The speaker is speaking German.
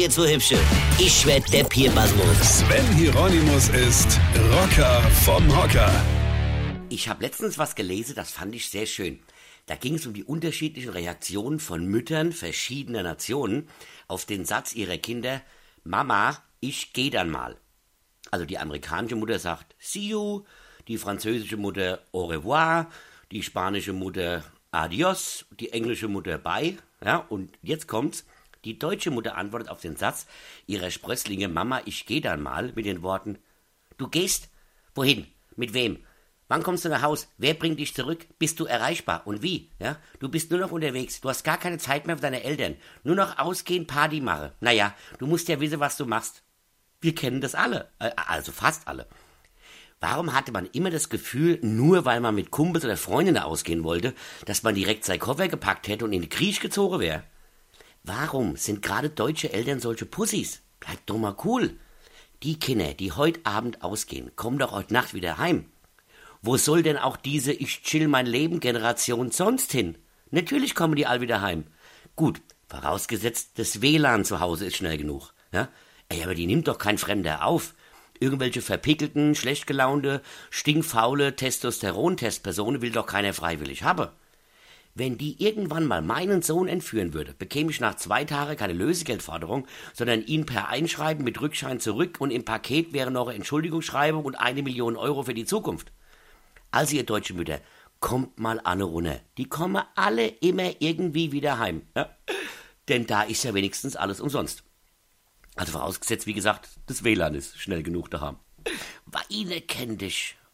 jetzt so hübsche. Ich werd der Pierpasmus. Sven Hieronymus ist Rocker vom Hocker. Ich habe letztens was gelesen, das fand ich sehr schön. Da ging es um die unterschiedlichen Reaktionen von Müttern verschiedener Nationen auf den Satz ihrer Kinder, Mama, ich geh dann mal. Also die amerikanische Mutter sagt See you, die französische Mutter Au revoir, die spanische Mutter Adios, die englische Mutter Bye. Ja, und jetzt kommt's. Die deutsche Mutter antwortet auf den Satz ihrer Sprösslinge Mama, ich geh dann mal mit den Worten Du gehst? Wohin? Mit wem? Wann kommst du nach Haus? Wer bringt dich zurück? Bist du erreichbar? Und wie? Ja? Du bist nur noch unterwegs. Du hast gar keine Zeit mehr für deine Eltern. Nur noch ausgehen, Party machen. Naja, du musst ja wissen, was du machst. Wir kennen das alle. Äh, also fast alle. Warum hatte man immer das Gefühl, nur weil man mit Kumpels oder Freundinnen ausgehen wollte, dass man direkt sein Koffer gepackt hätte und in die Kriech gezogen wäre? Warum sind gerade deutsche Eltern solche Pussys? Bleibt doch mal cool. Die Kinder, die heute Abend ausgehen, kommen doch heute Nacht wieder heim. Wo soll denn auch diese Ich chill mein Leben Generation sonst hin? Natürlich kommen die all wieder heim. Gut, vorausgesetzt, das WLAN zu Hause ist schnell genug. Ja? Ey, aber die nimmt doch kein Fremder auf. Irgendwelche verpickelten, schlecht gelaunte, stinkfaule Testosteron-Testpersonen will doch keiner freiwillig haben. Wenn die irgendwann mal meinen Sohn entführen würde, bekäme ich nach zwei Tagen keine Lösegeldforderung, sondern ihn per Einschreiben mit Rückschein zurück und im Paket wäre noch eine Entschuldigungsschreibung und eine Million Euro für die Zukunft. Also ihr deutschen Mütter, kommt mal an runter. Die kommen alle immer irgendwie wieder heim. Ja? Denn da ist ja wenigstens alles umsonst. Also vorausgesetzt, wie gesagt, das WLAN ist schnell genug daheim. Weine kenn dich,